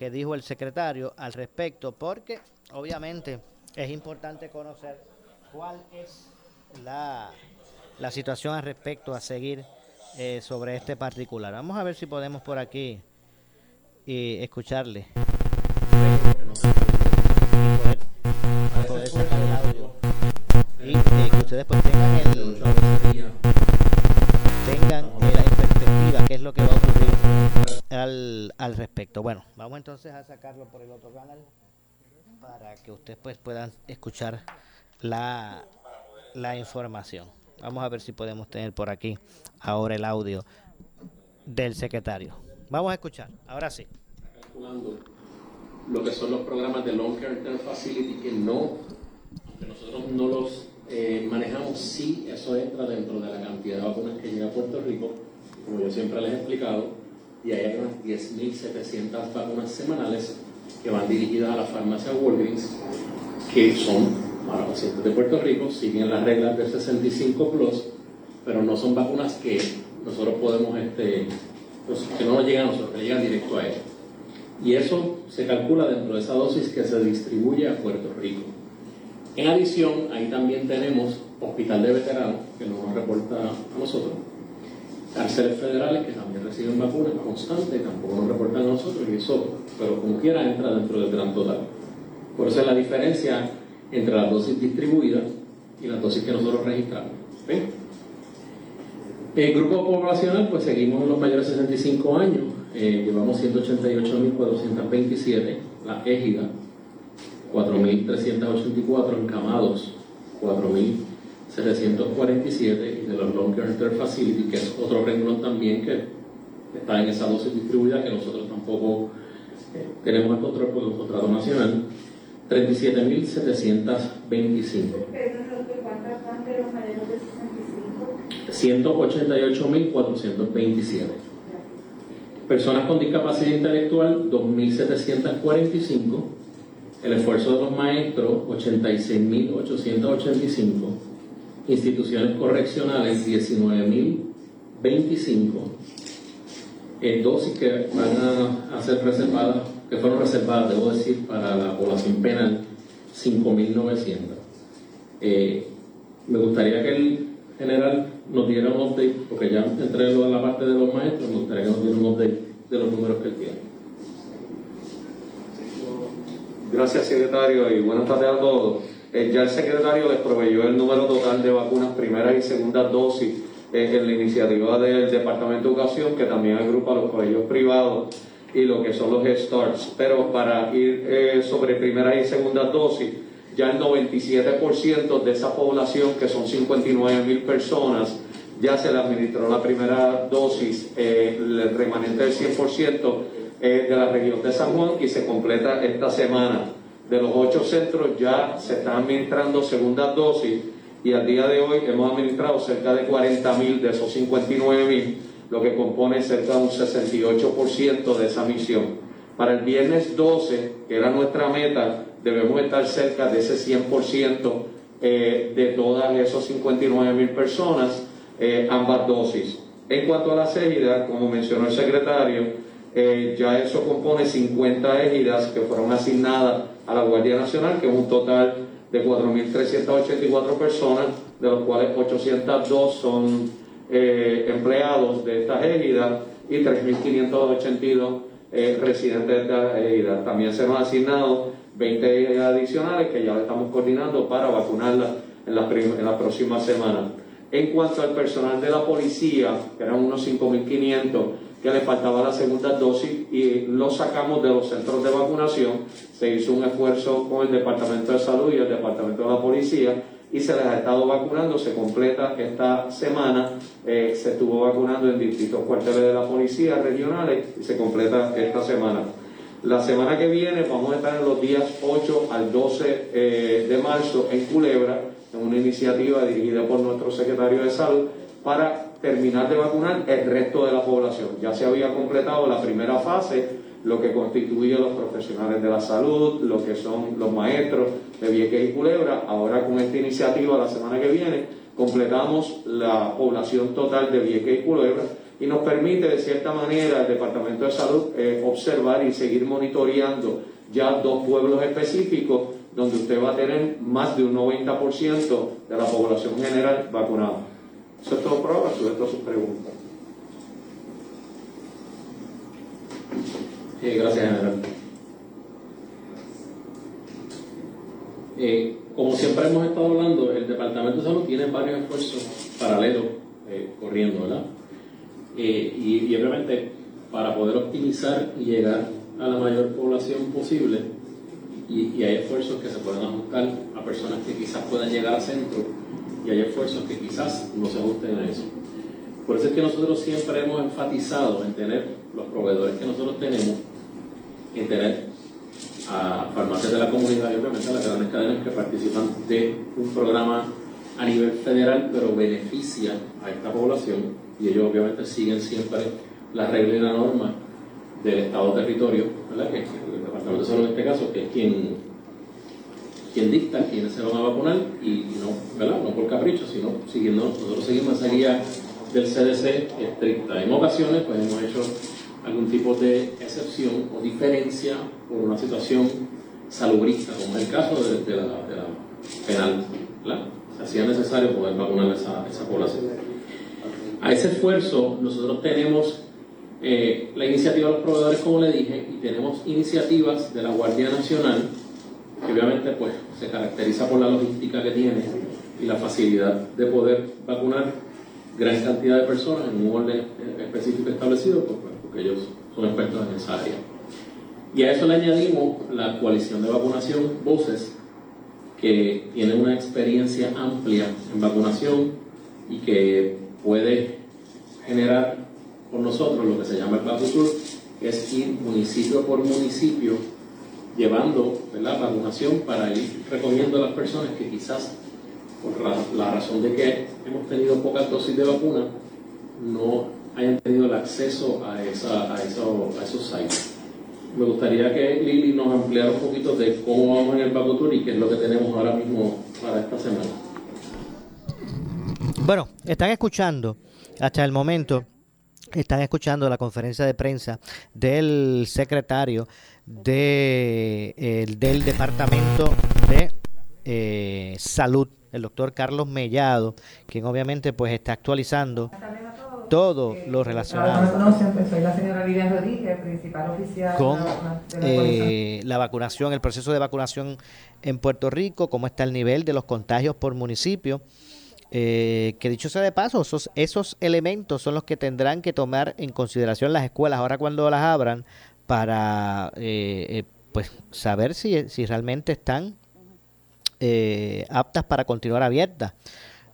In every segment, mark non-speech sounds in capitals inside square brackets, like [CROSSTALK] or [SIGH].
que dijo el secretario al respecto, porque obviamente es importante conocer cuál es la, la situación al respecto a seguir eh, sobre este particular. Vamos a ver si podemos por aquí y escucharle. Y que ustedes pues tengan el tengan la perspectiva qué es lo que va a al, al respecto. Bueno, vamos entonces a sacarlo por el otro canal para que ustedes pues puedan escuchar la, la información. Vamos a ver si podemos tener por aquí ahora el audio del secretario. Vamos a escuchar, ahora sí. Lo que son los programas de Long Term Facility que no, que nosotros no los eh, manejamos, sí, eso entra dentro de la cantidad de vacunas que llega a Puerto Rico, como yo siempre les he explicado, y hay unas 10.700 vacunas semanales que van dirigidas a la farmacia Walgreens, que son para pacientes de Puerto Rico, siguen las reglas del 65 plus, pero no son vacunas que nosotros podemos, este, pues, que no nos llegan a nosotros, que llegan directo a ellos. Y eso se calcula dentro de esa dosis que se distribuye a Puerto Rico. En adición, ahí también tenemos hospital de veteranos, que no nos reporta a nosotros, cárceles federales que también reciben vacunas constantes, tampoco nos reportan a nosotros, y eso, pero como quiera, entra dentro del gran total. Por eso es la diferencia entre las dosis distribuidas y las dosis que nosotros registramos. El grupo poblacional, pues seguimos en los mayores de 65 años, eh, llevamos 188.427, la égida, 4.384 encamados, 4.747 y de los Long Term Facility, que es otro renglón también que está en esa dosis distribuida que nosotros tampoco eh, tenemos el control por el contrato nacional, 37.725. 188.427. Personas con discapacidad intelectual, 2.745. El esfuerzo de los maestros, 86.885. Instituciones correccionales, 19.025. En dosis que van a ser reservadas que fueron reservadas, debo decir, para la población penal, 5.900. Eh, me gustaría que el general nos diera un update, porque ya entré en la parte de los maestros, me gustaría que nos diera un update de los números que él tiene. Gracias, secretario, y buenas tardes a todos. Eh, ya el secretario les proveyó el número total de vacunas primeras y segundas dosis eh, en la iniciativa del Departamento de Educación, que también agrupa los colegios privados y lo que son los starts. Pero para ir eh, sobre primera y segunda dosis, ya el 97% de esa población, que son 59 mil personas, ya se le administró la primera dosis, el remanente del 100% de la región de San Juan y se completa esta semana. De los ocho centros ya se están administrando segundas dosis y al día de hoy hemos administrado cerca de 40 mil de esos 59 mil lo que compone cerca de un 68% de esa misión. Para el viernes 12, que era nuestra meta, debemos estar cerca de ese 100% eh, de todas esas 59 mil personas, eh, ambas dosis. En cuanto a las égidas, como mencionó el secretario, eh, ya eso compone 50 égidas que fueron asignadas a la Guardia Nacional, que es un total de 4.384 personas, de los cuales 802 son eh, empleados de estas égidas y 3.582 eh, residentes de estas égidas. También se nos han asignado 20 adicionales que ya estamos coordinando para vacunarlas en las en la próximas semanas. En cuanto al personal de la policía, que eran unos 5.500 que le faltaba la segunda dosis y lo sacamos de los centros de vacunación, se hizo un esfuerzo con el Departamento de Salud y el Departamento de la Policía y se les ha estado vacunando, se completa esta semana, eh, se estuvo vacunando en distintos cuarteles de la policía regionales y se completa esta semana. La semana que viene vamos a estar en los días 8 al 12 eh, de marzo en Culebra, en una iniciativa dirigida por nuestro secretario de salud para terminar de vacunar el resto de la población. Ya se había completado la primera fase lo que constituye los profesionales de la salud, lo que son los maestros de Vieques y Culebra. Ahora con esta iniciativa la semana que viene completamos la población total de Vieques y Culebra y nos permite de cierta manera el Departamento de Salud eh, observar y seguir monitoreando ya dos pueblos específicos donde usted va a tener más de un 90% de la población general vacunada. Eso es todo prueba, sujeto a sus preguntas. Eh, gracias, general. Eh, como siempre hemos estado hablando, el Departamento de Salud tiene varios esfuerzos paralelos eh, corriendo, ¿verdad? y, y obviamente para poder optimizar y llegar a la mayor población posible, y, hay esfuerzos que se pueden ajustar a personas que quizás puedan llegar al centro y hay esfuerzos que quizás no se ajusten a eso. Por eso es que nosotros siempre hemos enfatizado en tener los proveedores que nosotros tenemos, en tener a farmacias de la comunidad y obviamente a las grandes cadenas que participan de un programa a nivel federal, pero beneficia a esta población y ellos obviamente siguen siempre la regla y la norma del Estado territorio, ¿verdad? que el Departamento de Salud en este caso, que es quien, quien dicta quiénes se van a vacunar y, no, ¿verdad? no por capricho, sino siguiendo, nosotros seguimos esa guía del CDC estricta. En ocasiones pues hemos hecho algún tipo de excepción o diferencia por una situación salubrista, como es el caso de, la, penal. ¿verdad? Se hacía necesario poder vacunar a esa, esa población. A ese esfuerzo nosotros tenemos eh, la iniciativa de los proveedores, como le dije, y tenemos iniciativas de la Guardia Nacional, que obviamente pues, se caracteriza por la logística que tiene y la facilidad de poder vacunar gran cantidad de personas en un orden específico establecido, pues, pues, porque ellos son expertos en esa área. Y a eso le añadimos la coalición de vacunación Voces, que tiene una experiencia amplia en vacunación y que puede generar con nosotros lo que se llama el Sur, es ir municipio por municipio llevando la vacunación para ir recogiendo a las personas que quizás por la, razón de que hemos tenido pocas dosis de vacuna no hayan tenido el acceso a, esa, a, eso, a esos sites. Me gustaría que Lili nos ampliara un poquito de cómo vamos en el Tour y qué es lo que tenemos ahora mismo para esta semana. Bueno, están escuchando hasta el momento están escuchando la conferencia de prensa del secretario de, del Departamento de eh, Salud, el doctor Carlos Mellado, quien obviamente pues está actualizando todo lo relacionado con eh, la vacunación, el proceso de vacunación en Puerto Rico, cómo está el nivel de los contagios por municipio. Eh, que dicho sea de paso, esos, esos elementos son los que tendrán que tomar en consideración las escuelas. Ahora cuando las abran para eh, eh, pues saber si, si realmente están aptas para continuar abiertas.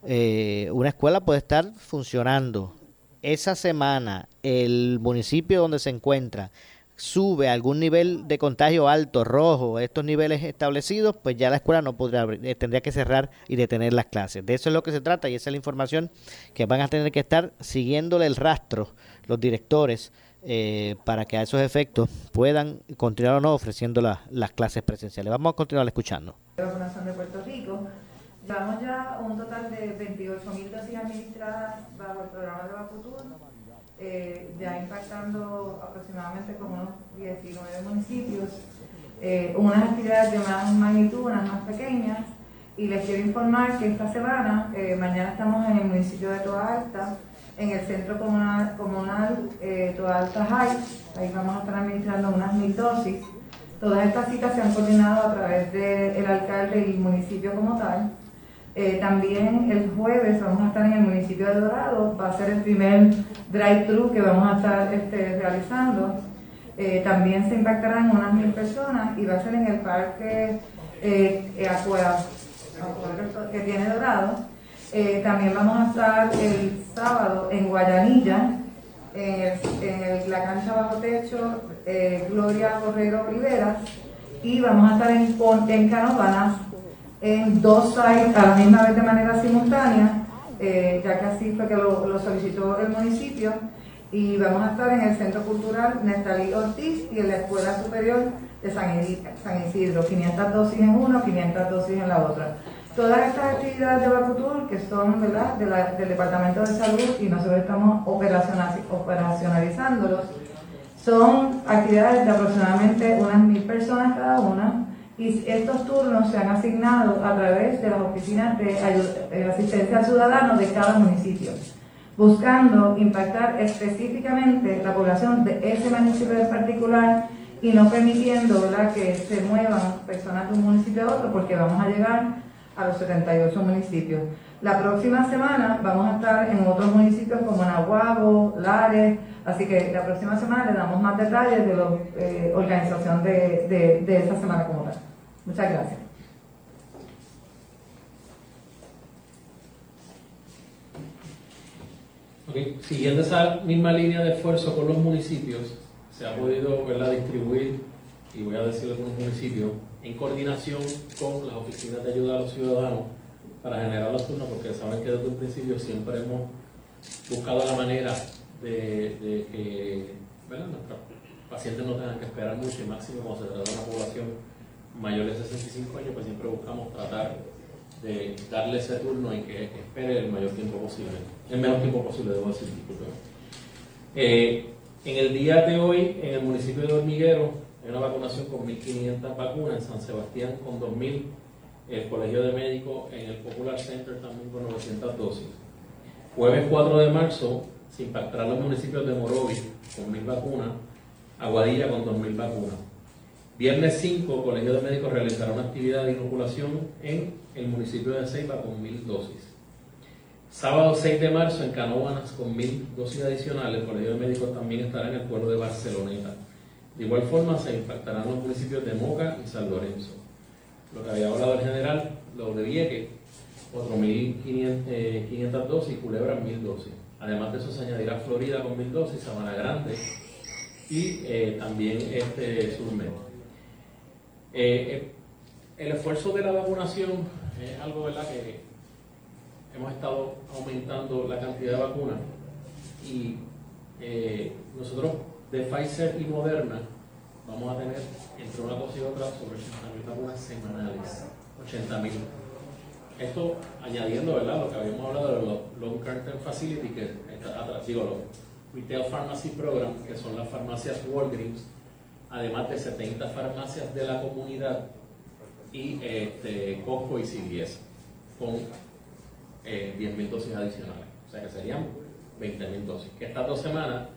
una escuela puede estar funcionando esa semana, el municipio donde se encuentra sube algún nivel de contagio alto, rojo, estos niveles establecidos, pues ya la escuela no podrá abrir, eh, tendría que cerrar y detener las clases. De eso es lo que se trata y esa es la información que van a tener que estar siguiéndole el rastro los directores eh, para que a esos efectos puedan continuar o no ofreciendo las clases presenciales. Vamos a continuar escuchando. de Puerto Rico. Llevamos ya un total de 28.000 dosis administradas bajo el programa de Vacutur eh, ya impactando aproximadamente como unos 19 municipios, eh, unas actividades de más magnitud, unas más pequeñas, y les quiero informar que esta semana, eh, mañana estamos en el municipio de Toa Alta, en el centro comunal, comunal Toa Alta High, ahí vamos a estar administrando unas mil dosis. Todas estas citas se han coordinado a través del alcalde y el municipio como tal. Eh, también el jueves vamos a estar en el municipio de Dorado, va a ser el primer drive-thru que vamos a estar este, realizando. Eh, también se impactarán unas mil personas y va a ser en el parque eh, que tiene Dorado. Eh, también vamos a estar el sábado en Guayanilla, en, la cancha bajo techo Gloria Correro Rivera, y vamos a estar en, en Canovanas en dos sites a la misma vez de manera simultánea, eh, ya que así fue que lo, solicitó el municipio. Y vamos a estar en el Centro Cultural Nestalí Ortiz y en la Escuela Superior de San Isidro, 500 dosis en uno, 500 dosis en la otra. Todas estas actividades de Bacutur, que son ¿verdad? del Departamento de Salud y nosotros estamos operacionalizándolos, son actividades de aproximadamente unas mil personas cada una y estos turnos se han asignado a través de las oficinas de eh, asistencia al ciudadano de cada municipio, buscando impactar específicamente la población de ese municipio en particular y no permitiendo que se muevan personas de un municipio a otro porque vamos a llegar a los 78 municipios. La próxima semana vamos a estar en otros municipios como Nahuabo, Lares, así que la próxima semana le damos más detalles de la eh, organización de, de, de esta semana como tal. Muchas gracias. Okay. Siguiendo esa misma línea de esfuerzo con los municipios, se ha podido ¿verdad? distribuir, y voy a decir algunos municipios, en coordinación con las oficinas de ayuda a los ciudadanos para generar los turnos, porque saben que desde un principio siempre hemos buscado la manera de, que nuestros pacientes no tengan que esperar mucho, y máximo cuando se trata de una población mayores de 65 años, pues siempre buscamos tratar de darle ese turno y que espere el mayor tiempo posible, el menor tiempo posible, debo decir, disculpe. Eh, en el día de hoy, en el municipio de Hormiguero, una vacunación con 1.500 vacunas, en San Sebastián con 2.000, el Colegio de Médicos en el Popular Center también con 900 dosis. Jueves 4 de marzo se impactarán los municipios de Morovis con 1.000 vacunas, Aguadilla con 2.000 vacunas. Viernes 5, Colegio de Médicos realizará una actividad de inoculación en el municipio de Ceiba con mil dosis. Sábado 6 de marzo en Canóvanas con mil dosis adicionales. El Colegio de Médicos también estará en el pueblo de Barceloneta. De igual forma se impactarán los municipios de Moca y San Lorenzo. Lo que había hablado el general, lo de Vieque, 4.500 eh, dosis y Culebra 1.000 dosis. Además de eso se añadirá Florida con 1.000 dosis, Sabana Grande y eh, también este Surmet. Eh, eh, el esfuerzo de la vacunación es algo ¿verdad? que hemos estado aumentando la cantidad de vacunas y nosotros de Pfizer y Moderna vamos a tener entre una cosa y otra sobre 80.000 vacunas semanales. 80.000. Esto añadiendo ¿verdad? lo que habíamos hablado de los Long Term Facility, que digo, los Retail Pharmacy Program, que son las farmacias Walgreens además de 70 farmacias de la comunidad y este, Costco y CVS con eh, 10.000 dosis adicionales. O sea que serían 20.000 dosis. Que estas dos semanas,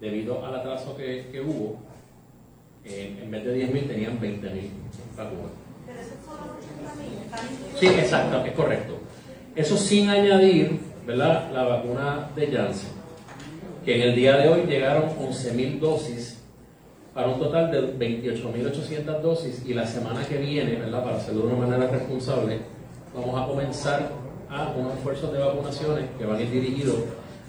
debido al atraso que, que hubo, eh, en vez de 10.000 tenían 20.000 vacunas. Pero eso son 80.000. Sí, exacto, es correcto. Eso sin añadir ¿verdad? la vacuna de Janssen, que en el día de hoy llegaron 11.000 dosis para un total de 28.800 dosis y la semana que viene, ¿verdad? para hacerlo de una manera responsable, vamos a comenzar a unos esfuerzos de vacunaciones que van a ir dirigidos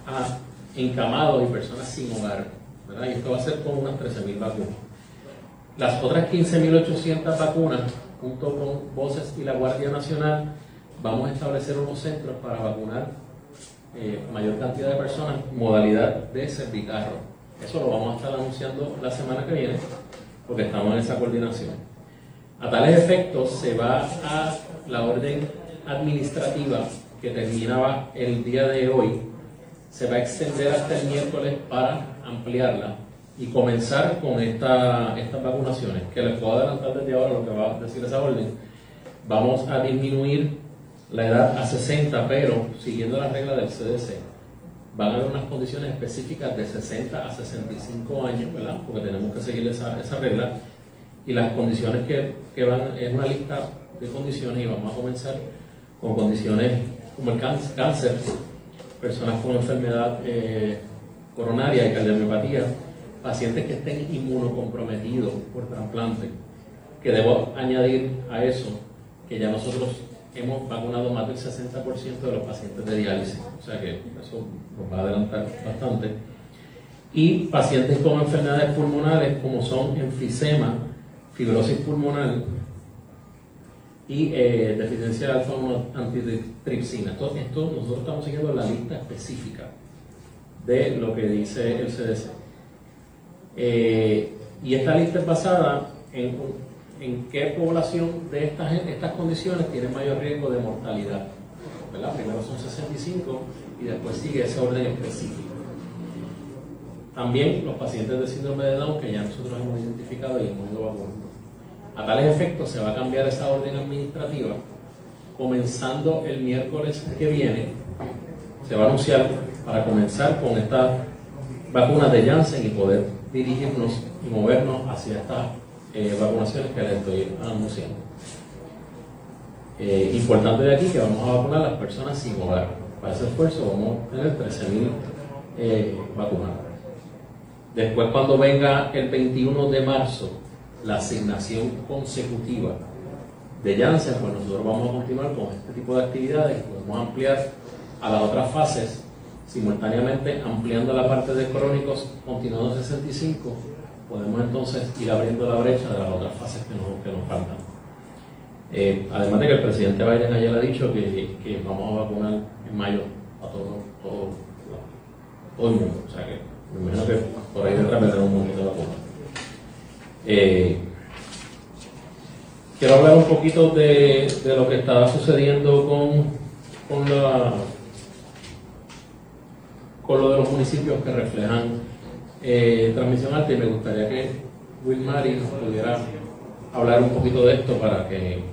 a encamados y personas sin hogar. ¿verdad? Y esto va a ser con unas 13.000 vacunas. Las otras 15.800 vacunas, junto con Voces y la Guardia Nacional, vamos a establecer unos centros para vacunar eh, mayor cantidad de personas, modalidad de servicarro. Eso lo vamos a estar anunciando la semana que viene, porque estamos en esa coordinación. A tales efectos se va a la orden administrativa que terminaba el día de hoy, se va a extender hasta el miércoles para ampliarla y comenzar con esta, estas vacunaciones, que les puedo adelantar desde ahora lo que va a decir esa orden. Vamos a disminuir la edad a 60, pero siguiendo la regla del CDC van a haber unas condiciones específicas de 60 a 65 años, ¿verdad? Porque tenemos que seguir esa, esa regla. Y las condiciones que, que, van, es una lista de condiciones y vamos a comenzar con condiciones como el cáncer, personas con enfermedad eh, coronaria y cardiomiopatía, pacientes que estén inmunocomprometidos por trasplante, que debo añadir a eso que ya nosotros hemos vacunado más del 60% de los pacientes de diálisis, o sea que eso nos va a adelantar bastante. Y pacientes con enfermedades pulmonares como son enfisema, fibrosis pulmonar y deficiencia de alfa-1 antitripsina. Esto nosotros estamos siguiendo la lista específica de lo que dice el CDC. Eh, y esta lista es basada en en qué población de estas, estas condiciones tiene mayor riesgo de mortalidad. ¿verdad? Primero son 65 y después sigue ese orden específico. También los pacientes de síndrome de Down que ya nosotros hemos identificado y hemos ido vacunando. A tales efectos se va a cambiar esa orden administrativa comenzando el miércoles que viene. Se va a anunciar para comenzar con estas vacunas de Janssen y poder dirigirnos y movernos hacia estas eh, vacunaciones que les estoy anunciando. Eh, importante de aquí que vamos a vacunar a las personas sin hogar. Para ese esfuerzo vamos a tener 13.000 eh, vacunados. Después cuando venga el 21 de marzo la asignación consecutiva de Janssen, pues nosotros vamos a continuar con este tipo de actividades, podemos ampliar a las otras fases simultáneamente ampliando la parte de crónicos continuando 65 podemos entonces ir abriendo la brecha de las otras fases que nos, que nos faltan. Eh, además de que el presidente Biden ayer ha dicho que, que vamos a vacunar en mayo a todo, todo, todo, el. O sea que me imagino que por ahí detrás vendrá un montón de vacunas. Eh, quiero hablar un poquito de, de, lo que está sucediendo con, con, la, con lo de los municipios que reflejan eh, transmisión alta y me gustaría que Will Mari nos pudiera hablar un poquito de esto para que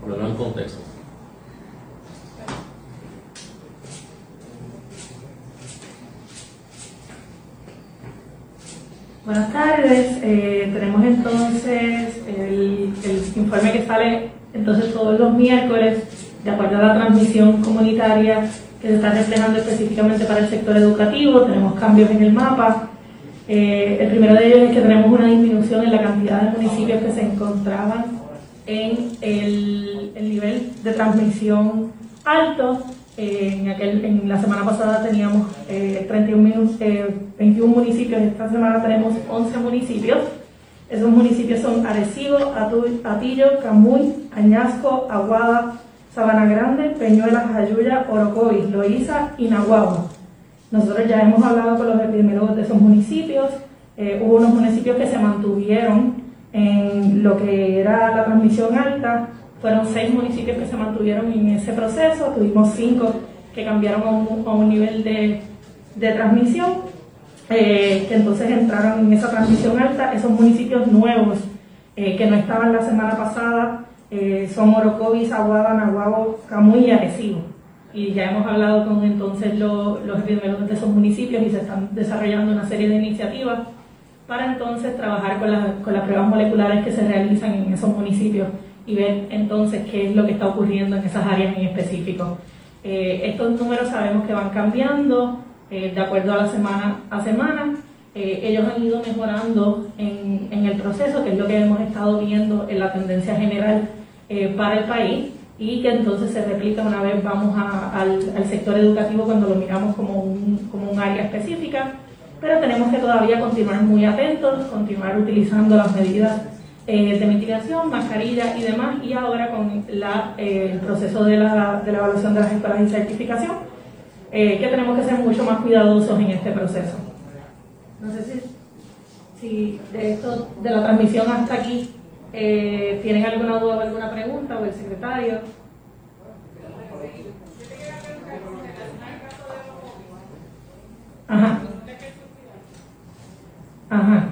ponerlo en contexto. Buenas tardes, eh, tenemos entonces el, el, informe que sale entonces todos los miércoles de acuerdo a la transmisión comunitaria que se está reflejando específicamente para el sector educativo, tenemos cambios en el mapa, eh, el primero de ellos es que tenemos una disminución en la cantidad de municipios que se encontraban en el, nivel de transmisión alto. Eh, en, aquel, en la semana pasada teníamos 31 eh, 21 municipios, esta semana tenemos 11 municipios. Esos municipios son Arecibo, Atillo, Camuy, Añasco, Aguada, Sabana Grande, Peñuelas, Jayuya, Orocovis, Loíza y Nahuatl. Nosotros ya hemos hablado con los epidemiólogos de esos municipios. Eh, hubo unos municipios que se mantuvieron en lo que era la transmisión alta. Fueron seis municipios que se mantuvieron en ese proceso. Tuvimos cinco que cambiaron a un, nivel de, transmisión, eh, que entonces entraron en esa transmisión alta. Esos municipios nuevos eh, que no estaban la semana pasada son Orocovis, Aguada, Nahuabo, Camuy y Arecibo y ya hemos hablado con entonces los epidemiólogos de esos municipios y se están desarrollando una serie de iniciativas para entonces trabajar con, con las pruebas moleculares que se realizan en esos municipios y ver entonces qué es lo que está ocurriendo en esas áreas en específico. Eh, estos números sabemos que van cambiando eh, de acuerdo a la semana a semana. Eh, ellos han ido mejorando en, en, el proceso, que es lo que hemos estado viendo en la tendencia general para el país y que entonces se replica una vez vamos al, sector educativo cuando lo miramos como un, como un área específica, pero tenemos que todavía continuar muy atentos, continuar utilizando las medidas eh, de mitigación, mascarilla y demás, y ahora con la, eh, el proceso de la, de la, evaluación de las escuelas y certificación, eh, que tenemos que ser mucho más cuidadosos en este proceso. No sé si, si de esto, de la transmisión hasta aquí, eh, ¿Tienen alguna duda o alguna pregunta o el secretario? Ajá. Ajá.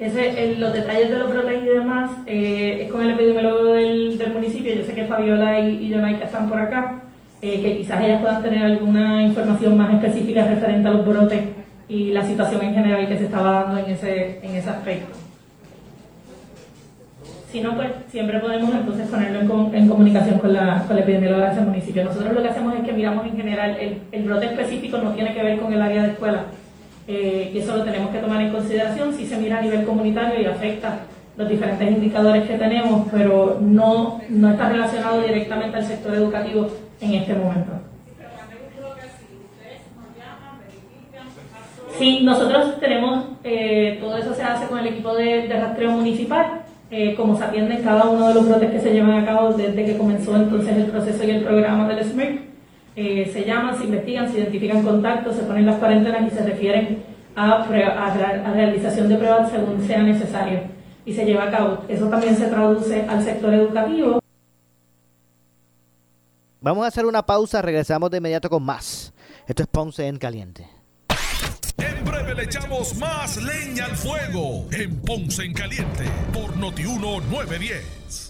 Ese, los detalles de los brotes y demás eh, es con el epidemiólogo del, del, municipio. Yo sé que Fabiola y, y Jonay están por acá. Eh, que quizás ellas puedan tener alguna información más específica referente a los brotes y la situación en general que se estaba dando en ese, en ese aspecto. Si no, pues siempre podemos entonces ponerlo en, comunicación con la, con la epidemióloga de ese municipio. Nosotros lo que hacemos es que miramos en general, el, el brote específico no tiene que ver con el área de escuela, eh, eso lo tenemos que tomar en consideración si se mira a nivel comunitario y afecta los diferentes indicadores que tenemos, pero no, no está relacionado directamente al sector educativo en este momento. Sí, nosotros tenemos, eh, todo eso se hace con el equipo de, rastreo municipal, eh, como se atienden cada uno de los brotes que se llevan a cabo desde que comenzó entonces el proceso y el programa del SMIRC. Eh, se llaman, se investigan, se identifican contactos, se ponen las cuarentenas y se refieren a, a, realización de pruebas según sea necesario y se lleva a cabo. Eso también se traduce al sector educativo. Vamos a hacer una pausa, regresamos de inmediato con más. Esto es Ponce en Caliente. En breve le echamos más leña al fuego en Ponce en Caliente por Notiuno 910.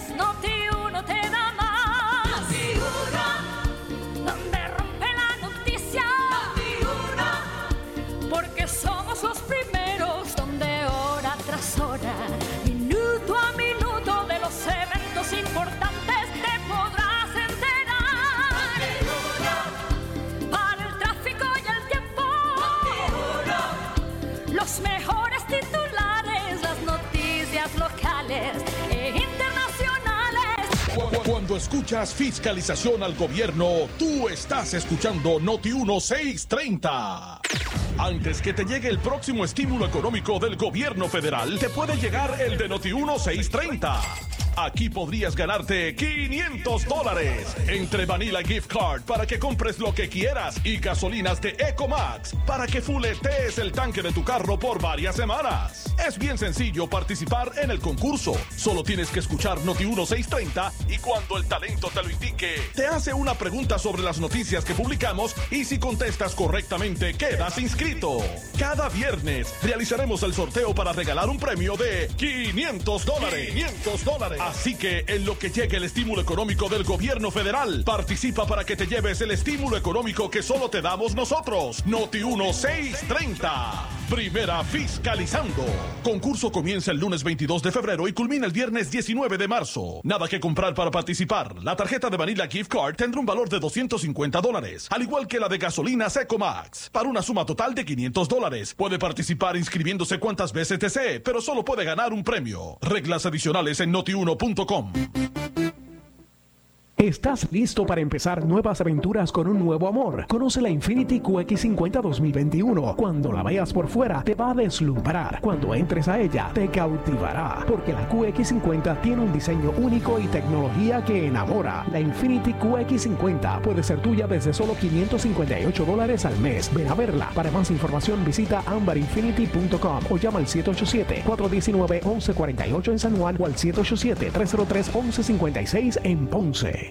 Escuchas fiscalización al gobierno, tú estás escuchando Noti 1630. Antes que te llegue el próximo estímulo económico del gobierno federal, te puede llegar el de Noti 1630. Aquí podrías ganarte 500 dólares entre Vanilla Gift Card para que compres lo que quieras y gasolinas de Ecomax para que fuletees el tanque de tu carro por varias semanas. Es bien sencillo participar en el concurso. Solo tienes que escuchar Noti 1630 y cuando el talento te lo indique, te hace una pregunta sobre las noticias que publicamos y si contestas correctamente quedas inscrito. Cada viernes realizaremos el sorteo para regalar un premio de 500 dólares. 500 dólares. Así que en lo que llegue el estímulo económico del gobierno federal, participa para que te lleves el estímulo económico que solo te damos nosotros. Noti 1630. Primera fiscalizando. Concurso comienza el lunes 22 de febrero y culmina el viernes 19 de marzo. Nada que comprar para participar. La tarjeta de Vanilla Gift Card tendrá un valor de 250 dólares, al igual que la de gasolina Secomax, para una suma total de 500 dólares. Puede participar inscribiéndose cuantas veces desee, pero solo puede ganar un premio. Reglas adicionales en notiuno.com. ¿Estás listo para empezar nuevas aventuras con un nuevo amor? Conoce la Infinity QX50 2021. Cuando la veas por fuera, te va a deslumbrar. Cuando entres a ella, te cautivará. Porque la QX50 tiene un diseño único y tecnología que enamora. La Infinity QX50 puede ser tuya desde solo 558 dólares al mes. Ven a verla. Para más información, visita ambarinfinity.com o llama al 787-419-1148 en San Juan o al 787-303-1156 en Ponce.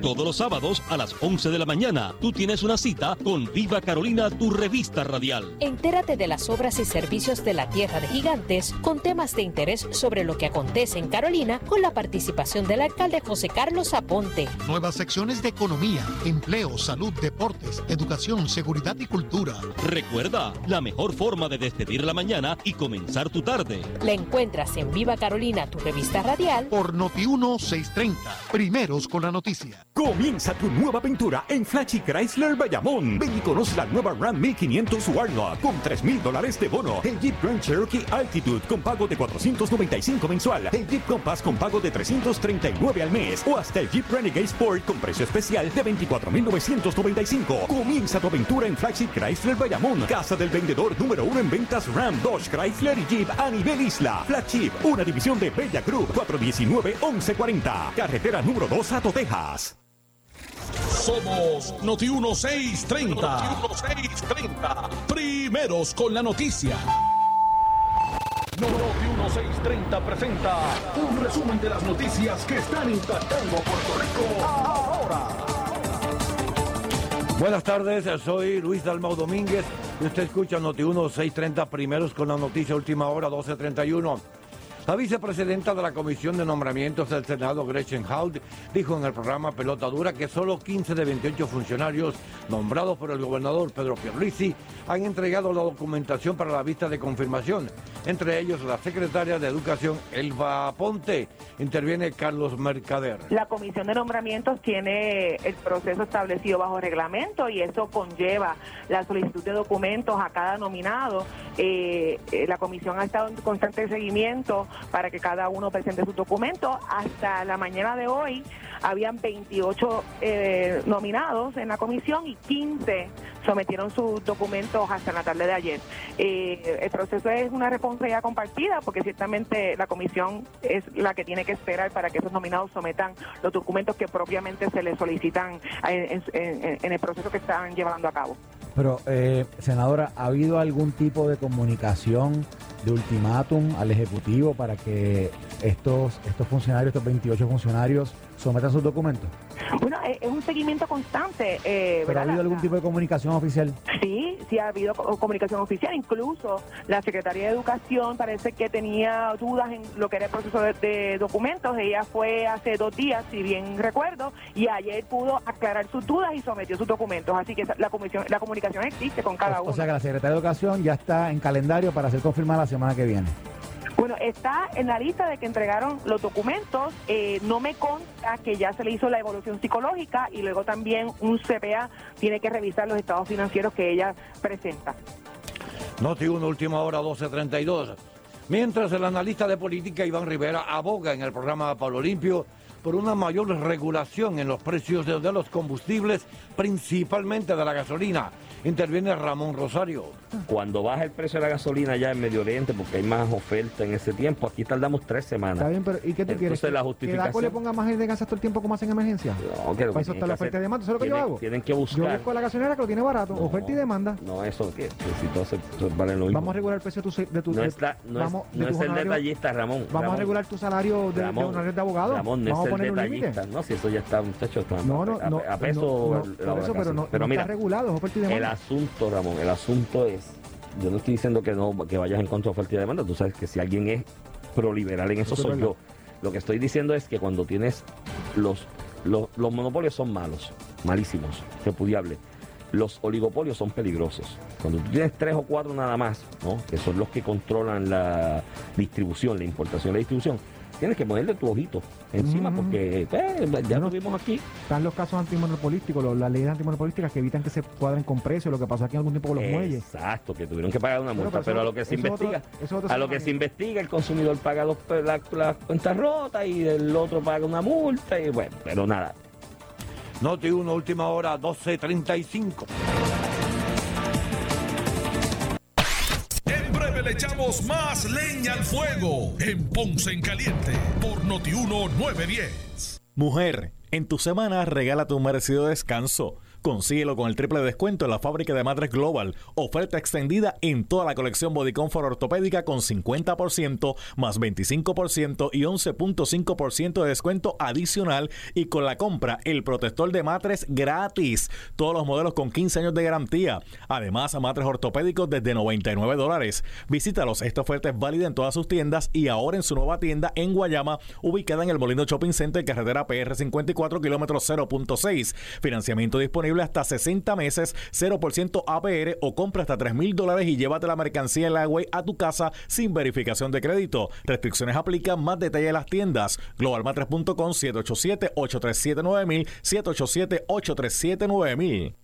Todos los sábados a las 11 de la mañana, tú tienes una cita con Viva Carolina, tu revista radial. Entérate de las obras y servicios de la Tierra de Gigantes con temas de interés sobre lo que acontece en Carolina con la participación del alcalde José Carlos Aponte. Nuevas secciones de economía, empleo, salud, deportes, educación, seguridad y cultura. Recuerda, la mejor forma de despedir la mañana y comenzar tu tarde. La encuentras en Viva Carolina, tu revista radial. Por Noti 1630. Primeros con la noticia. Comienza tu nueva aventura en Flashy Chrysler Bayamón. Ven y conoce la nueva Ram 1500 Warlock con 3 mil dólares de bono. El Jeep Grand Cherokee Altitude con pago de 495 mensual. El Jeep Compass con pago de 339 al mes. O hasta el Jeep Renegade Sport con precio especial de 24,995. Comienza tu aventura en Flagship Chrysler Bayamón. Casa del vendedor número uno en ventas Ram, Dodge, Chrysler y Jeep a nivel isla. Flagship, una división de Bella Group. 419-1140. Carretera número 2 a Texas. Somos Noti 1630. Noti 1630. Primeros con la noticia. Noti 1630 presenta un resumen de las noticias que están impactando Puerto Rico ahora. Buenas tardes, soy Luis Dalmau Domínguez y usted escucha Noti 1630 primeros con la noticia última hora 1231. La vicepresidenta de la Comisión de Nombramientos del Senado, Gretchen Hout, dijo en el programa Pelota Dura que solo 15 de 28 funcionarios nombrados por el gobernador Pedro Pierluisi han entregado la documentación para la vista de confirmación, entre ellos la secretaria de Educación, Elba Ponte. Interviene Carlos Mercader. La Comisión de Nombramientos tiene el proceso establecido bajo reglamento y eso conlleva la solicitud de documentos a cada nominado. Eh, eh, la Comisión ha estado en constante seguimiento para que cada uno presente sus documentos. Hasta la mañana de hoy habían 28 eh, nominados en la comisión y 15 sometieron sus documentos hasta la tarde de ayer. Eh, el proceso es una responsabilidad compartida porque ciertamente la comisión es la que tiene que esperar para que esos nominados sometan los documentos que propiamente se les solicitan en, en el proceso que están llevando a cabo. Pero, eh, senadora, ¿ha habido algún tipo de comunicación de ultimátum al Ejecutivo para que estos, estos funcionarios, estos 28 funcionarios, sometan sus documentos? Bueno, es un seguimiento constante. Eh, ¿Pero ha habido algún tipo de comunicación oficial? Sí, sí ha habido comunicación oficial. Incluso la Secretaría de Educación parece que tenía dudas en lo que era el proceso de, documentos. Ella fue hace dos días, si bien recuerdo, y ayer pudo aclarar sus dudas y sometió sus documentos. Así que la, comisión, la comunicación existe con cada uno. O sea que la Secretaría de Educación ya está en calendario para ser confirmada la semana que viene. Bueno, está en la lista de que entregaron los documentos. Eh, no me consta que ya se le hizo la evolución psicológica y luego también un CPA tiene que revisar los estados financieros que ella presenta. Noti 1, última hora, 12.32. Mientras el analista de política Iván Rivera aboga en el programa Pablo Limpio por una mayor regulación en los precios de los combustibles, principalmente de la gasolina interviene Ramón Rosario. Cuando baja el precio de la gasolina ya en Medio Oriente, porque hay más oferta en ese tiempo, aquí tardamos tres semanas. Está bien, pero ¿y qué tú quieres? La justificación... ¿Que la le ponga más de gas todo el tiempo como hacen en emergencia? No, que Para eso está la oferta y demanda, ¿eso es lo que yo hago? Tienen que buscar. Yo busco la gasolinera que lo tiene barato, oferta y demanda. No, eso que si todo se, vale lo mismo. Vamos a regular el precio de tu... De tu no es, no vamos, es, no es el detallista, Ramón. Vamos a regular tu salario de, Ramón, de una red de abogados. Ramón, no vamos es a poner el detallista. No, si eso ya está, muchachos. No, no, no. A, peso. Pero no, está regulado, oferta y demanda. Asunto, Ramón, el asunto es, yo no estoy diciendo que no que vayas en contra de oferta y demanda, tú sabes que si alguien es proliberal en eso, soy yo. Lo que estoy diciendo es que cuando tienes los, los, los monopolios son malos, malísimos, repudiables. Los oligopolios son peligrosos. Cuando tú tienes tres o cuatro nada más, ¿no? que son los que controlan la distribución, la importación y la distribución, tienes que ponerle tu ojito encima porque pues, ya lo vimos aquí. Están los casos antimonopolísticos, las leyes antimonopolísticas que evitan que se cuadren con precios, lo que pasó aquí en algún tiempo con los muelles. Exacto, que tuvieron que pagar una multa, pero, a lo que se investiga, a lo que se investiga, el consumidor paga las la, cuentas rotas y el otro paga una multa y bueno, pero nada. Noti 1, última hora, 12.35. le echamos más leña al fuego en Ponce en Caliente por Notiuno 910. Mujer, en tu semana regala tu merecido descanso. Consíguelo con el triple descuento en la fábrica de Matres Global. Oferta extendida en toda la colección Body Comfort ortopédica con 50% más 25% y 11.5% de descuento adicional y con la compra el protector de matres gratis. Todos los modelos con 15 años de garantía. Además, matres ortopédicos desde 99 dólares. Visítalos. Esta oferta es válida en todas sus tiendas y ahora en su nueva tienda en Guayama, ubicada en el Molino Shopping Center, carretera PR 54 kilómetros 0.6. Financiamiento disponible hasta 60 meses, 0% APR o compra hasta 3 mil dólares y llévate la mercancía en la a tu casa sin verificación de crédito. Restricciones aplican. Más detalle en las tiendas. Globalmatres.com 787-837-9000 787-837-9000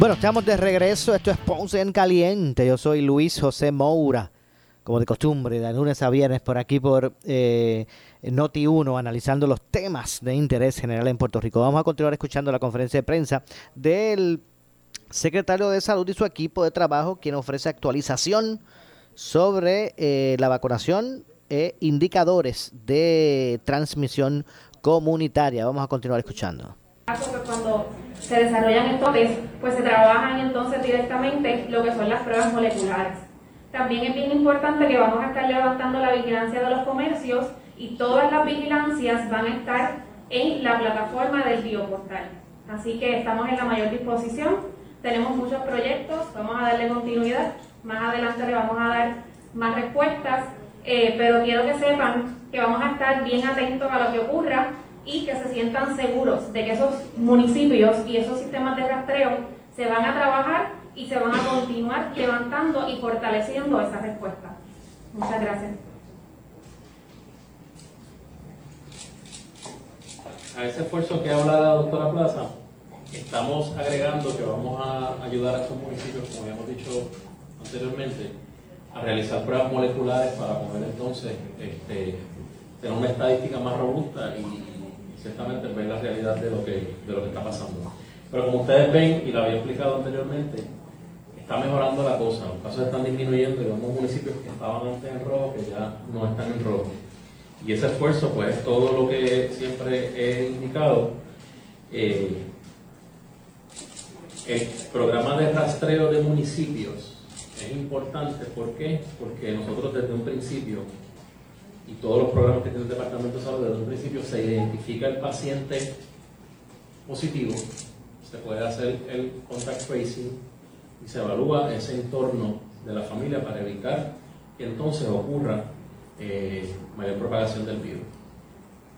Bueno, estamos de regreso. Esto es Ponce en Caliente. Yo soy Luis José Moura, como de costumbre, de lunes a viernes por aquí por eh, Noti1, analizando los temas de interés general en Puerto Rico. Vamos a continuar escuchando la conferencia de prensa del secretario de Salud y su equipo de trabajo, quien ofrece actualización sobre eh, la vacunación e indicadores de transmisión comunitaria. Vamos a continuar escuchando. Se desarrollan estos pues se trabajan entonces directamente lo que son las pruebas moleculares. También es bien importante que vamos a estar levantando la vigilancia de los comercios y todas las vigilancias van a estar en la plataforma del bioportal. Así que estamos en la mayor disposición, tenemos muchos proyectos, vamos a darle continuidad, más adelante le vamos a dar más respuestas, eh, pero quiero que sepan que vamos a estar bien atentos a lo que ocurra y que se sientan seguros de que esos municipios y esos sistemas de rastreo se van a trabajar y se van a continuar levantando y fortaleciendo esa respuesta. Muchas gracias. A ese esfuerzo que habla la doctora Plaza, estamos agregando que vamos a ayudar a estos municipios, como habíamos dicho anteriormente, a realizar pruebas moleculares para poder entonces este, tener una estadística más robusta y ciertamente ver la realidad de lo, que, de lo que está pasando. Pero como ustedes ven, y lo había explicado anteriormente, está mejorando la cosa, los casos están disminuyendo y vemos municipios que estaban antes en rojo que ya no están en rojo. Y ese esfuerzo, pues, todo lo que siempre he indicado. Eh, el programa de rastreo de municipios es importante, ¿por qué? Porque nosotros desde un principio y todos los programas que tiene el Departamento de Salud, desde un principio se identifica el paciente positivo, se puede hacer el contact tracing y se evalúa ese entorno de la familia para evitar que entonces ocurra eh, mayor propagación del virus.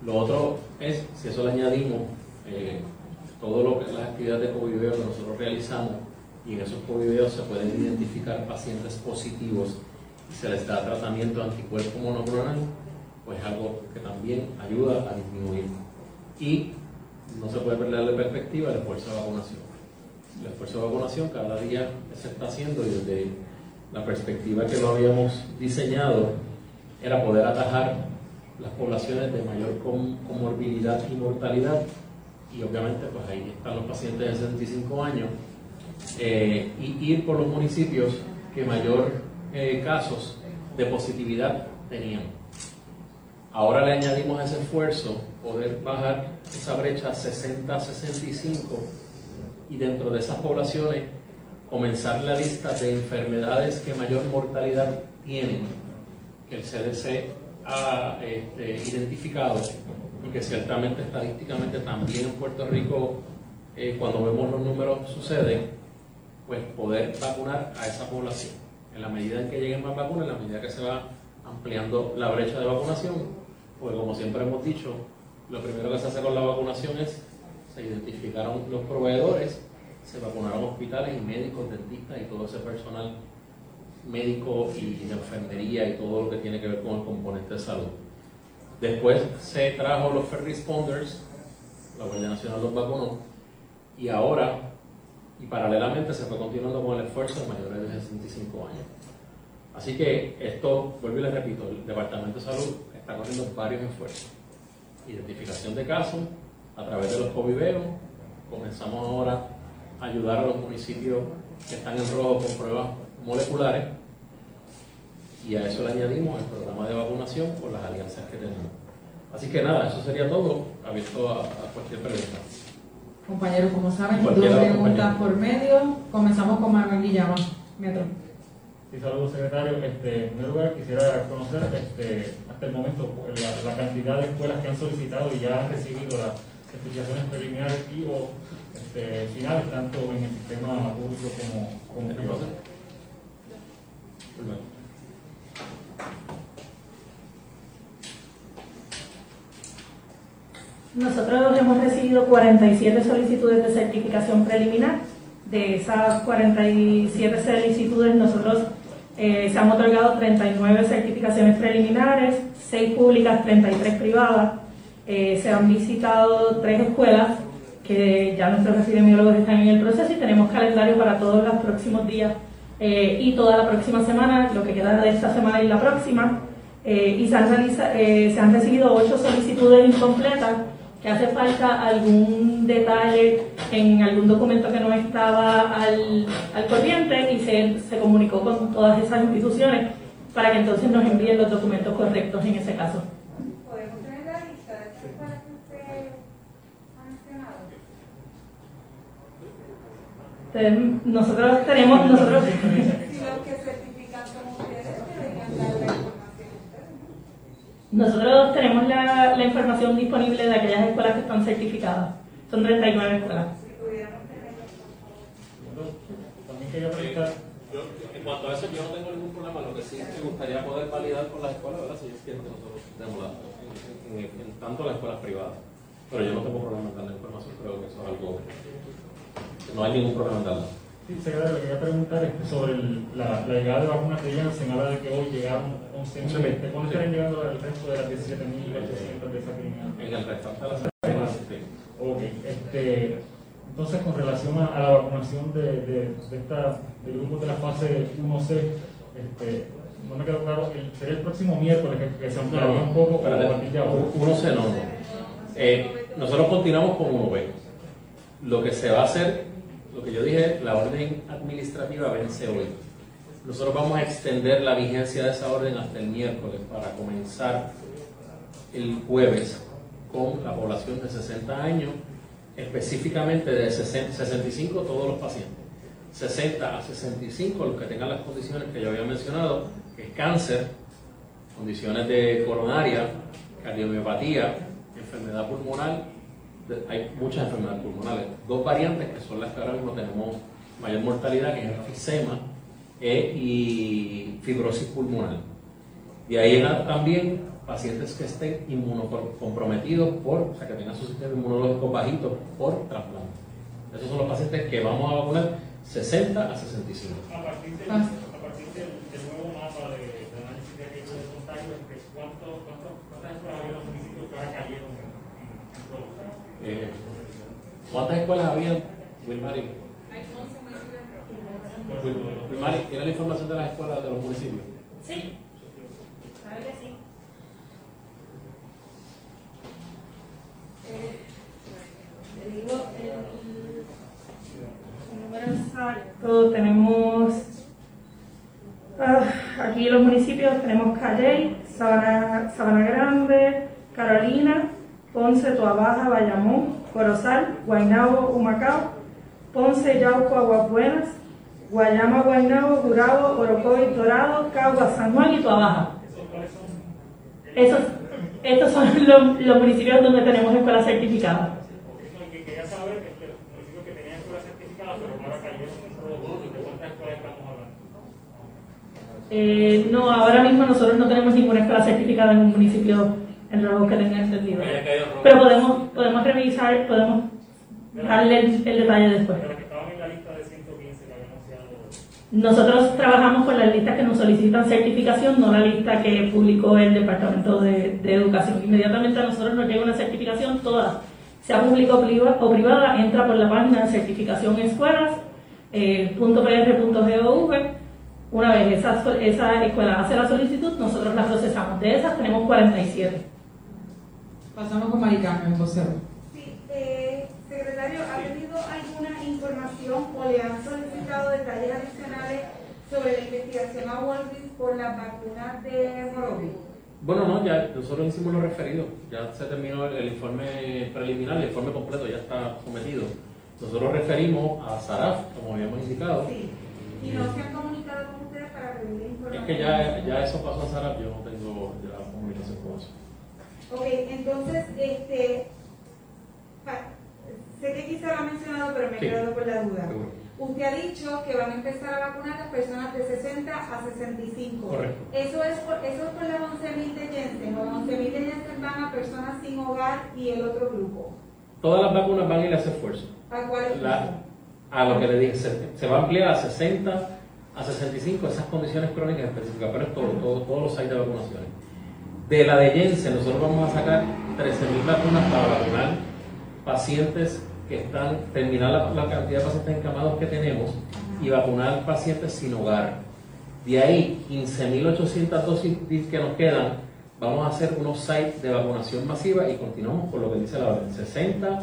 Lo otro es, si eso le añadimos eh, todo lo que las actividades de COVID que nosotros realizamos, y en esos COVID se pueden identificar pacientes positivos y se les da tratamiento anticuerpo monoclonal, pues algo que también ayuda a disminuir. Y no se puede perder de perspectiva el esfuerzo de vacunación. El esfuerzo de vacunación cada día se está haciendo y desde la perspectiva que lo habíamos diseñado era poder atajar las poblaciones de mayor comorbilidad y mortalidad y obviamente pues ahí están los pacientes de 65 años eh, y ir por los municipios que mayor eh, casos de positividad tenían. Ahora le añadimos ese esfuerzo, poder bajar esa brecha a 60-65 y dentro de esas poblaciones comenzar la lista de enfermedades que mayor mortalidad tienen que el CDC ha este, identificado y que ciertamente estadísticamente también en Puerto Rico, eh, cuando vemos los números suceden, pues poder vacunar a esa población. En la medida en que lleguen más vacunas, en la medida que se va ampliando la brecha de vacunación, pues como siempre hemos dicho, lo primero que se hace con la vacunación es, se identificaron los proveedores, se vacunaron hospitales y médicos, dentistas y todo ese personal médico y de enfermería y todo lo que tiene que ver con el componente de salud. Después se trajo los First Responders, la Guardia Nacional los vacunó, y ahora, y paralelamente, se fue continuando con el esfuerzo de mayores de 65 años. Así que esto, vuelvo y le repito, el Departamento de Salud está corriendo varios esfuerzos. Identificación de casos a través de los coviveos. Comenzamos ahora a ayudar a los municipios que están en rojo con pruebas moleculares y a eso le añadimos el programa de vacunación por las alianzas que tenemos. Así que nada, eso sería todo, abierto a, a cualquier pregunta. Compañeros, como saben, dos preguntas por medio. Comenzamos con Manuel Guillama. Metro. Sí, saludos, secretario. Este, en primer lugar, quisiera conocer este, hasta el momento la, la cantidad de escuelas que han solicitado y ya han recibido las certificaciones preliminares y o este, finales, tanto en el sistema público como, como privado. Nosotros hemos recibido 47 solicitudes de certificación preliminar. De esas 47 solicitudes, nosotros eh, se han otorgado 39 certificaciones preliminares, 6 públicas, 33 privadas. Eh, se han visitado tres escuelas que ya nuestros epidemiólogos están en el proceso y tenemos calendario para todos los próximos días eh, y toda la próxima semana, lo que queda de esta semana y la próxima. Eh, y se han, realiza- eh, se han recibido ocho solicitudes incompletas que hace falta algún detalle en algún documento que no estaba al, al corriente y se, se comunicó con todas esas instituciones para que entonces nos envíen los documentos correctos en ese caso. ¿Podemos tener la lista de estas escuelas que usted ha mencionado? Entonces, nosotros tenemos, nosotros, Si los que certifican son ustedes, deberían dar la información ustedes. Nosotros tenemos la, la información disponible de aquellas escuelas que están certificadas. Son 39 escuelas. Yo, en cuanto a eso, yo no tengo ningún problema. Lo que sí me gustaría poder validar con las escuelas, ¿verdad? Si quieren que nosotros demos la, en, en- en tanto las escuelas privadas. Pero yo no tengo problema en dar la información, creo que eso es algo. No hay ningún problema en darla. Sí, secretario, le quería preguntar este, sobre el- la, la llegada de vacunas de Janssen. Habla de que hoy llegaron 11.000. Este, ¿Cuándo estarán llegando el resto de las 17.800 de esa clínica? En el restante de la semana, sí. Ok, este, entonces con relación a, a la vacunación de, de, de esta, del grupo de la fase 1C, este, no me quedó claro, el, sería el próximo miércoles que, que se ampliaría un poco o Espérate, se no. no. Eh, nosotros continuamos con 1B. Lo que se va a hacer, lo que yo dije, la orden administrativa vence hoy. Nosotros vamos a extender la vigencia de esa orden hasta el miércoles para comenzar el jueves con la población de 60 años, específicamente de 60 65 todos los pacientes. 60 a 65 los que tengan las condiciones que yo había mencionado, que es cáncer, condiciones de coronaria, cardiomiopatía, enfermedad pulmonar, hay muchas enfermedades pulmonares, dos variantes que son las que ahora mismo tenemos mayor mortalidad, que es enfisema eh, y fibrosis pulmonar. De ahí también pacientes que estén inmunocomprometidos por, o sea, que tengan su sistema inmunológico bajito por trasplante. Esos son los pacientes que vamos a vacunar 60 a 65. A partir del, a partir del, del nuevo mapa de, de análisis de riesgo de contagio, este, ¿cuánto- cuánto- ¿cuántas escuelas había en los municipios que ahora cayeron en, en, en producción? Eh, ¿Cuántas escuelas había, Wilmary? Wil- Wilmary, ¿tiene la información de las escuelas de los municipios? Sí, claro que sí. Eh, te digo el, el número exacto, tenemos ah, aquí los municipios, tenemos Calley, Sabana, Sabana Grande, Carolina, Ponce, Toabaja, Bayamón, Corozal, Guaynabo, Humacao, Ponce, Yauco, Aguas Buenas, Guayama, Guaynabo, Jurado, Orocovi, Dorado, Cagua, San Juan y Tuabaja. Esos, estos son [LAUGHS] los, municipios donde tenemos escuelas certificadas. Eh, no, ahora mismo nosotros no tenemos ninguna escuela certificada en un municipio en Rojo que tenga entendido. Pero podemos, podemos revisar, podemos darle el, el detalle después. Pero que estaban en la lista de 115 que habíamos anunciado. Nosotros trabajamos con las listas que nos solicitan certificación, no la lista que publicó el Departamento de, de Educación. Inmediatamente a nosotros nos llega una certificación, toda, sea pública o priva- o privada, entra por la página de certificación escuelas, eh, .pr.gov. Una vez esa, esa escuela hace la solicitud, nosotros la procesamos. De esas tenemos 47. Pasamos con Mari Carmen, vocero. Sí, eh, secretario, ¿ha tenido alguna información o le han solicitado detalles adicionales sobre la investigación a Walgreens por las vacunas de Morovis? Bueno, no, ya nosotros hicimos los referidos, ya se terminó el, el informe preliminar, el informe completo ya está sometido. Nosotros referimos a SARAF, como habíamos indicado. ¿Y no se han comunicado con ustedes para pedir Es información? que ya, ya eso pasó a SARAF, yo no tengo ya. Ok, entonces, este, sé que quizá lo ha mencionado, pero me he Sí. quedado con la duda. Usted ha dicho que van a empezar a vacunar a las personas de 60 a 65. Correcto. Eso es por, eso es por las 11.000 de Jensen, o las 11.000 de Jensen van a personas sin hogar y el otro grupo. Todas las vacunas van a ir a ese esfuerzo. ¿A cuál es La- a lo que le dije, se, se va a ampliar a 60, a 65 esas condiciones crónicas específicas, pero es todo, todo- todos los sites de vacunaciones. De la de Jensen, nosotros vamos a sacar 13.000 vacunas para vacunar pacientes que están, terminar la, la cantidad de pacientes encamados que tenemos y vacunar pacientes sin hogar. De ahí, 15.800 dosis que nos quedan, vamos a hacer unos sites de vacunación masiva y continuamos con lo que dice la orden, 60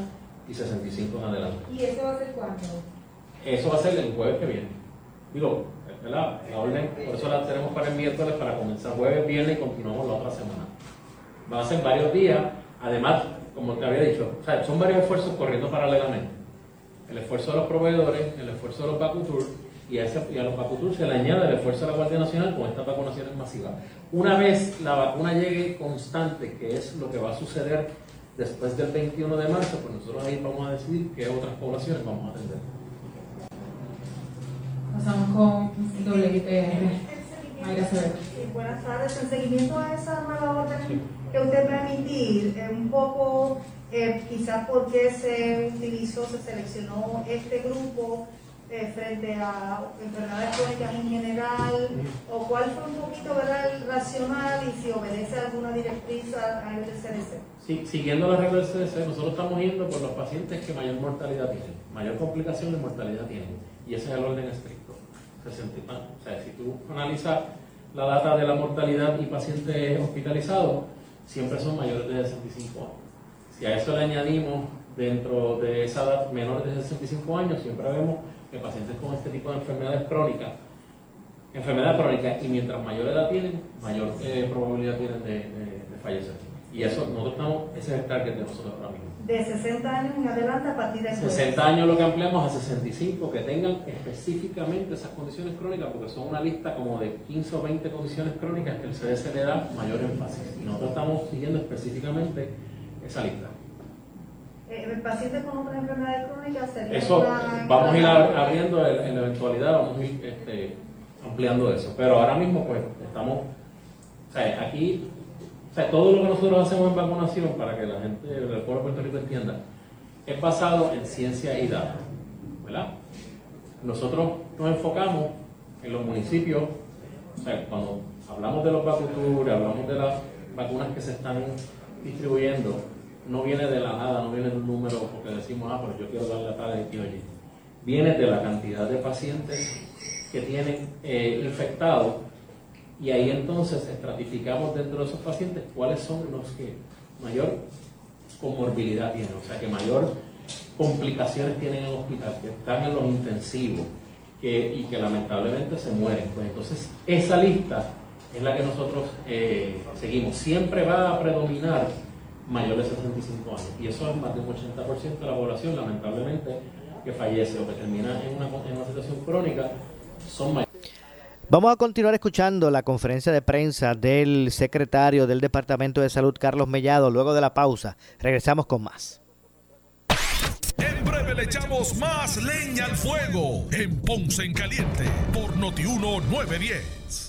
y 65 en adelante. ¿Y eso va a ser cuándo? Eso va a ser el jueves que viene. Digo, ¿verdad? La orden, por eso la tenemos para el miércoles, para comenzar jueves, viernes y continuamos la otra semana. Va a ser varios días. Además, como te había dicho, son varios esfuerzos corriendo paralelamente. El esfuerzo de los proveedores, el esfuerzo de los vacutur, y a, ese- y a los vacutur se le añade el esfuerzo de la Guardia Nacional con estas vacunaciones masivas. Una vez la vacuna llegue constante, que es lo que va a suceder después del 21 de marzo, pues nosotros ahí vamos a decidir qué otras poblaciones vamos a atender. Pasamos con WPR. Mayra Severo. Sí, buenas tardes. En seguimiento a esa nueva orden que usted va a emitir, eh, un poco eh, quizás por qué se utilizó, se seleccionó este grupo eh, frente a enfermedades crónicas en general, o cuál fue un poquito ¿verdad? el racional y si obedece alguna directriz a, a del CDC. Sí, siguiendo la regla del CDC, nosotros estamos yendo por los pacientes que mayor mortalidad tienen, mayor complicación de mortalidad tienen, y ese es el orden estricto. 60 y tan- O sea, si tú analizas la data de la mortalidad y pacientes hospitalizados, siempre son mayores de 65 años. Si a eso le añadimos dentro de esa edad menores de 65 años, siempre vemos que pacientes con este tipo de enfermedades crónicas, enfermedad crónica, y mientras mayor edad tienen, mayor eh, probabilidad tienen de, de- de fallecer. Y eso, nosotros estamos, ese es el target de nosotros ahora mismo. De 60 años en adelante a partir de 60 años lo que ampliamos a 65, que tengan específicamente esas condiciones crónicas, porque son una lista como de 15 o 20 condiciones crónicas que el CDC le da mayor énfasis. Y nosotros estamos siguiendo específicamente esa lista. Eh, pacientes con otras enfermedades crónicas sería Eso una- vamos a ir ab- abriendo en, la eventualidad, vamos a ir este, ampliando eso. Pero ahora mismo, pues, estamos, o sea, aquí, o sea, todo lo que nosotros hacemos en vacunación, para que la gente del pueblo de Puerto Rico entienda, es basado en ciencia y datos, ¿verdad? Nosotros nos enfocamos en los municipios, o sea, cuando hablamos de los vacutur, hablamos de las vacunas que se están distribuyendo, no viene de la nada, no viene de un número porque decimos, ah, pero yo quiero darle a tal y oye. Viene de la cantidad de pacientes que tienen eh, infectados y ahí entonces estratificamos dentro de esos pacientes cuáles son los que mayor comorbilidad tienen, o sea, que mayor complicaciones tienen en el hospital, que están en los intensivos que, y que lamentablemente se mueren. Pues entonces esa lista es la que nosotros eh, seguimos. Siempre va a predominar mayores de 65 años y eso es más de un 80% de la población lamentablemente que fallece o que termina en una, en una situación crónica son mayores. Vamos a continuar escuchando la conferencia de prensa del secretario del Departamento de Salud, Carlos Mellado, luego de la pausa. Regresamos con más. En breve le echamos más leña al fuego en Ponce en Caliente por Notiuno 910.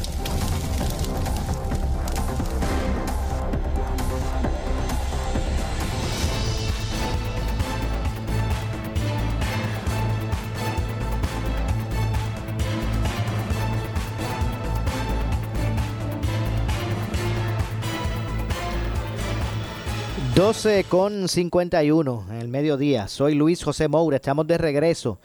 Doce con 51 en el mediodía. Soy Luis José Moura. Estamos de regreso.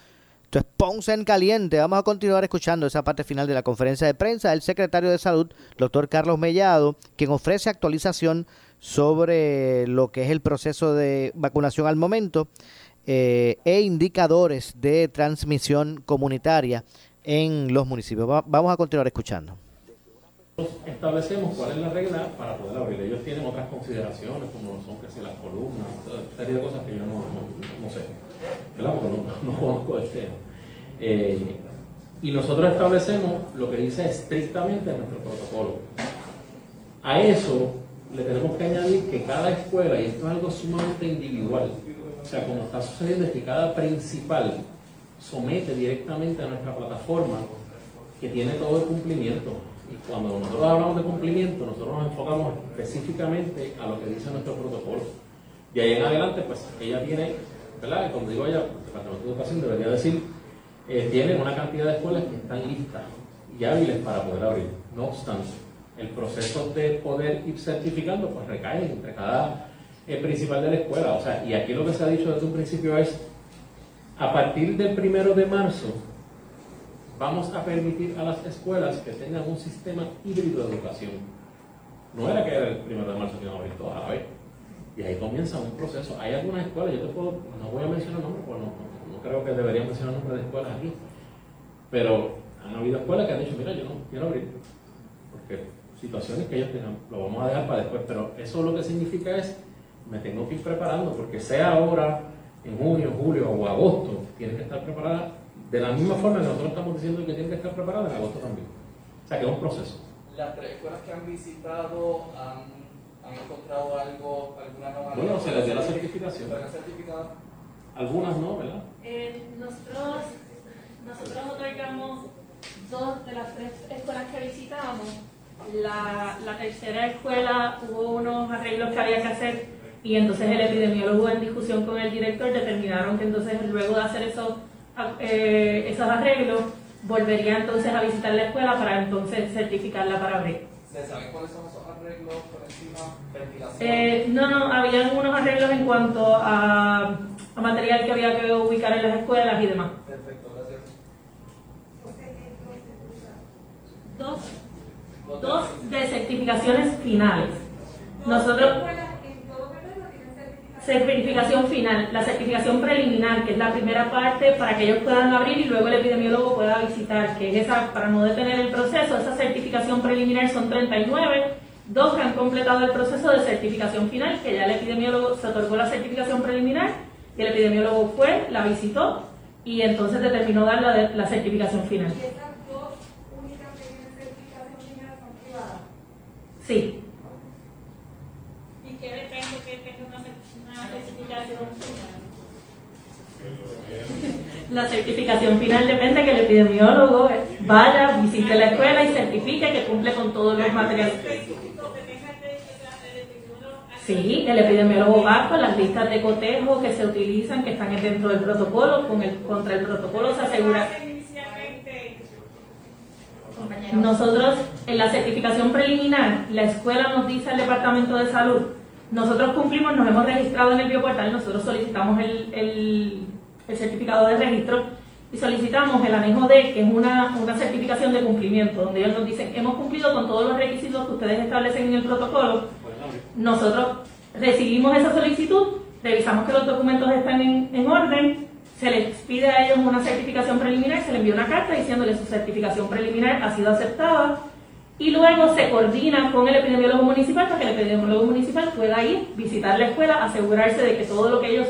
Esto es en Caliente. Vamos a continuar escuchando esa parte final de la conferencia de prensa del secretario de Salud, doctor Carlos Mellado, quien ofrece actualización sobre lo que es el proceso de vacunación al momento eh, e indicadores de transmisión comunitaria en los municipios. Va- vamos a continuar escuchando. Establecemos cuál es la regla para poder abrir. Ellos tienen otras consideraciones, como son que si las columnas, toda serie de cosas que yo no, no- sé, ¿verdad? Porque no, no conozco el tema. Eh, y nosotros establecemos lo que dice estrictamente nuestro protocolo. A eso le tenemos que añadir que cada escuela, y esto es algo sumamente individual, o sea, como está sucediendo es que cada principal somete directamente a nuestra plataforma que tiene todo el cumplimiento. Y cuando nosotros hablamos de cumplimiento, nosotros nos enfocamos específicamente a lo que dice nuestro protocolo. Y ahí en adelante, pues ella tiene, ¿verdad? Como digo ella, el Departamento de Educación debería decir, eh, una cantidad de escuelas que están listas y hábiles para poder abrir. No obstante, el proceso de poder ir certificando, pues recae entre cada eh, principal de la escuela. O sea, y aquí lo que se ha dicho desde un principio es, a partir del primero de marzo, vamos a permitir a las escuelas que tengan un sistema híbrido de educación. No era que era el primero de marzo que iban a abrir todas a la vez. Y ahí comienza un proceso. Hay algunas escuelas, yo te puedo, no voy a mencionar nombres, porque no, no- creo que debería mencionar nombres de escuelas aquí, pero han habido escuelas que han dicho, mira, yo no quiero abrir, porque situaciones que ellos tengan, lo vamos a dejar para después, pero eso lo que significa es, me tengo que ir preparando, porque sea ahora, en junio, julio o agosto, tiene que estar preparada de la misma forma que nosotros estamos diciendo que tiene que estar preparada en agosto también. O sea, que es un proceso. Las tres escuelas que han visitado han, han encontrado algo, alguna anomalía. Bueno, se les dio la certificación. Algunas no, ¿verdad? Eh, nosotros, nosotros otorgamos dos de las tres escuelas que visitamos. La, la tercera escuela hubo unos arreglos que había que hacer y entonces el epidemiólogo en discusión con el director determinaron que entonces luego de hacer esos, eh, esos arreglos volvería entonces a visitar la escuela para entonces certificarla para abrir. ¿Se sabe cuáles son esos arreglos por encima? Ventilación. Eh, no, no, habían unos arreglos en cuanto a, a material que había que ubicar en las escuelas y demás. Perfecto, gracias. Dos, dos de certificaciones finales. Nosotros, certificación final, la certificación preliminar, que es la primera parte para que ellos puedan abrir y luego el epidemiólogo pueda visitar, que es esa, para no detener el proceso, esa certificación preliminar son 39, dos que han completado el proceso de certificación final, que ya el epidemiólogo se otorgó la certificación preliminar y el epidemiólogo fue, la visitó y entonces determinó dar la, la certificación final. Sí. ¿Y qué depende que tenga una, La certificación final depende que el epidemiólogo vaya, visite la escuela y certifique que cumple con todos los materiales. Sí, el epidemiólogo va con las listas de cotejo que se utilizan, que están dentro del protocolo, con el, contra el protocolo se asegura. Nosotros, en la certificación preliminar, la escuela nos dice al Departamento de Salud, nosotros cumplimos, nos hemos registrado en el bioportal, nosotros solicitamos el, el, certificado de registro y solicitamos el anejo D, que es una, una certificación de cumplimiento, donde ellos nos dicen, hemos cumplido con todos los requisitos que ustedes establecen en el protocolo. Nosotros recibimos esa solicitud, revisamos que los documentos están en, en orden, se les pide a ellos una certificación preliminar, se les envía una carta diciéndole su certificación preliminar ha sido aceptada y luego se coordina con el epidemiólogo municipal para que el epidemiólogo municipal pueda ir, visitar la escuela, asegurarse de que todo lo que ellos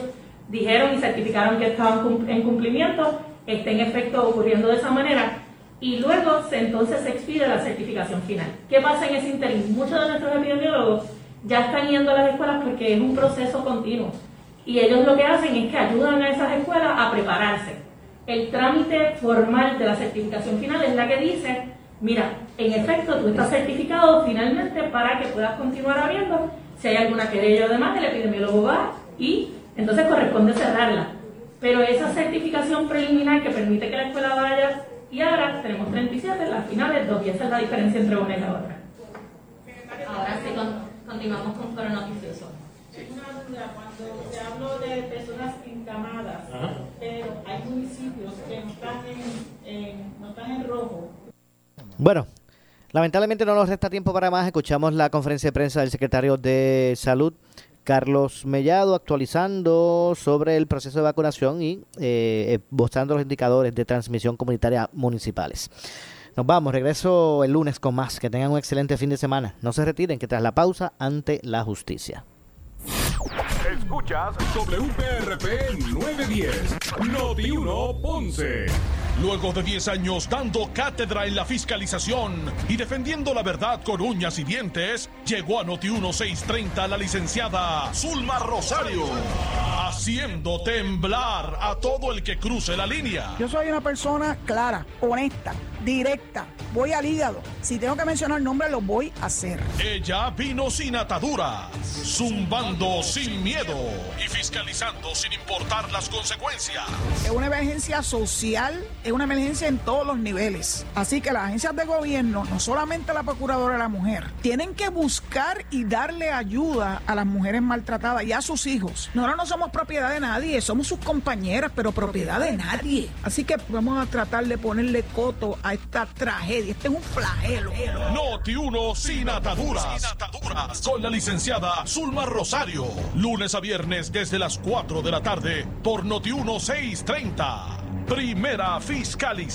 dijeron y certificaron que estaban en cumplimiento esté en efecto ocurriendo de esa manera y luego entonces se expide la certificación final. ¿Qué pasa en ese interín? Muchos de nuestros epidemiólogos ya están yendo a las escuelas porque es un proceso continuo y ellos lo que hacen es que ayudan a esas escuelas a prepararse. El trámite formal de la certificación final es la que dice, mira, en efecto tú estás certificado finalmente para que puedas continuar abriendo. Si hay alguna querella o demás, el epidemiólogo va y entonces corresponde cerrarla. Pero esa certificación preliminar que permite que la escuela vaya y ahora tenemos 37, las finales dos, y esa es la diferencia entre una y la otra. Ahora sí, continuamos con Foro Noticioso. Una duda, cuando se hablo de personas encamadas, pero hay municipios que no están en, no están en rojo. Bueno, lamentablemente no nos resta tiempo para más. Escuchamos la conferencia de prensa del secretario de Salud, Carlos Mellado actualizando sobre el proceso de vacunación y eh, mostrando los indicadores de transmisión comunitaria municipales. Nos vamos, regreso el lunes con más. Que tengan un excelente fin de semana. No se retiren, que tras la pausa, ante la justicia. Escuchas WPRP 910, Noti 1 Ponce. Luego de 10 años dando cátedra en la fiscalización y defendiendo la verdad con uñas y dientes, llegó a Noti 1630 la licenciada Zulma Rosario, haciendo temblar a todo el que cruce la línea. Yo soy una persona clara, honesta, directa, voy al hígado. Si tengo que mencionar nombres, lo voy a hacer. Ella vino sin ataduras, zumbando sin miedo y fiscalizando sin importar las consecuencias. Es una emergencia social, es una emergencia en todos los niveles. Así que las agencias de gobierno, no solamente la Procuradora de la Mujer, tienen que buscar y darle ayuda a las mujeres maltratadas y a sus hijos. Nosotros no somos propiedad de nadie, somos sus compañeras, pero propiedad de nadie. Así que vamos a tratar de ponerle coto a esta tragedia. Este es un flagelo. Noti 1 sin ataduras. Con la licenciada Zulma Rosario. Lunes a viernes desde las 4 de la tarde por Noti 1 630. Primera fiscalizada.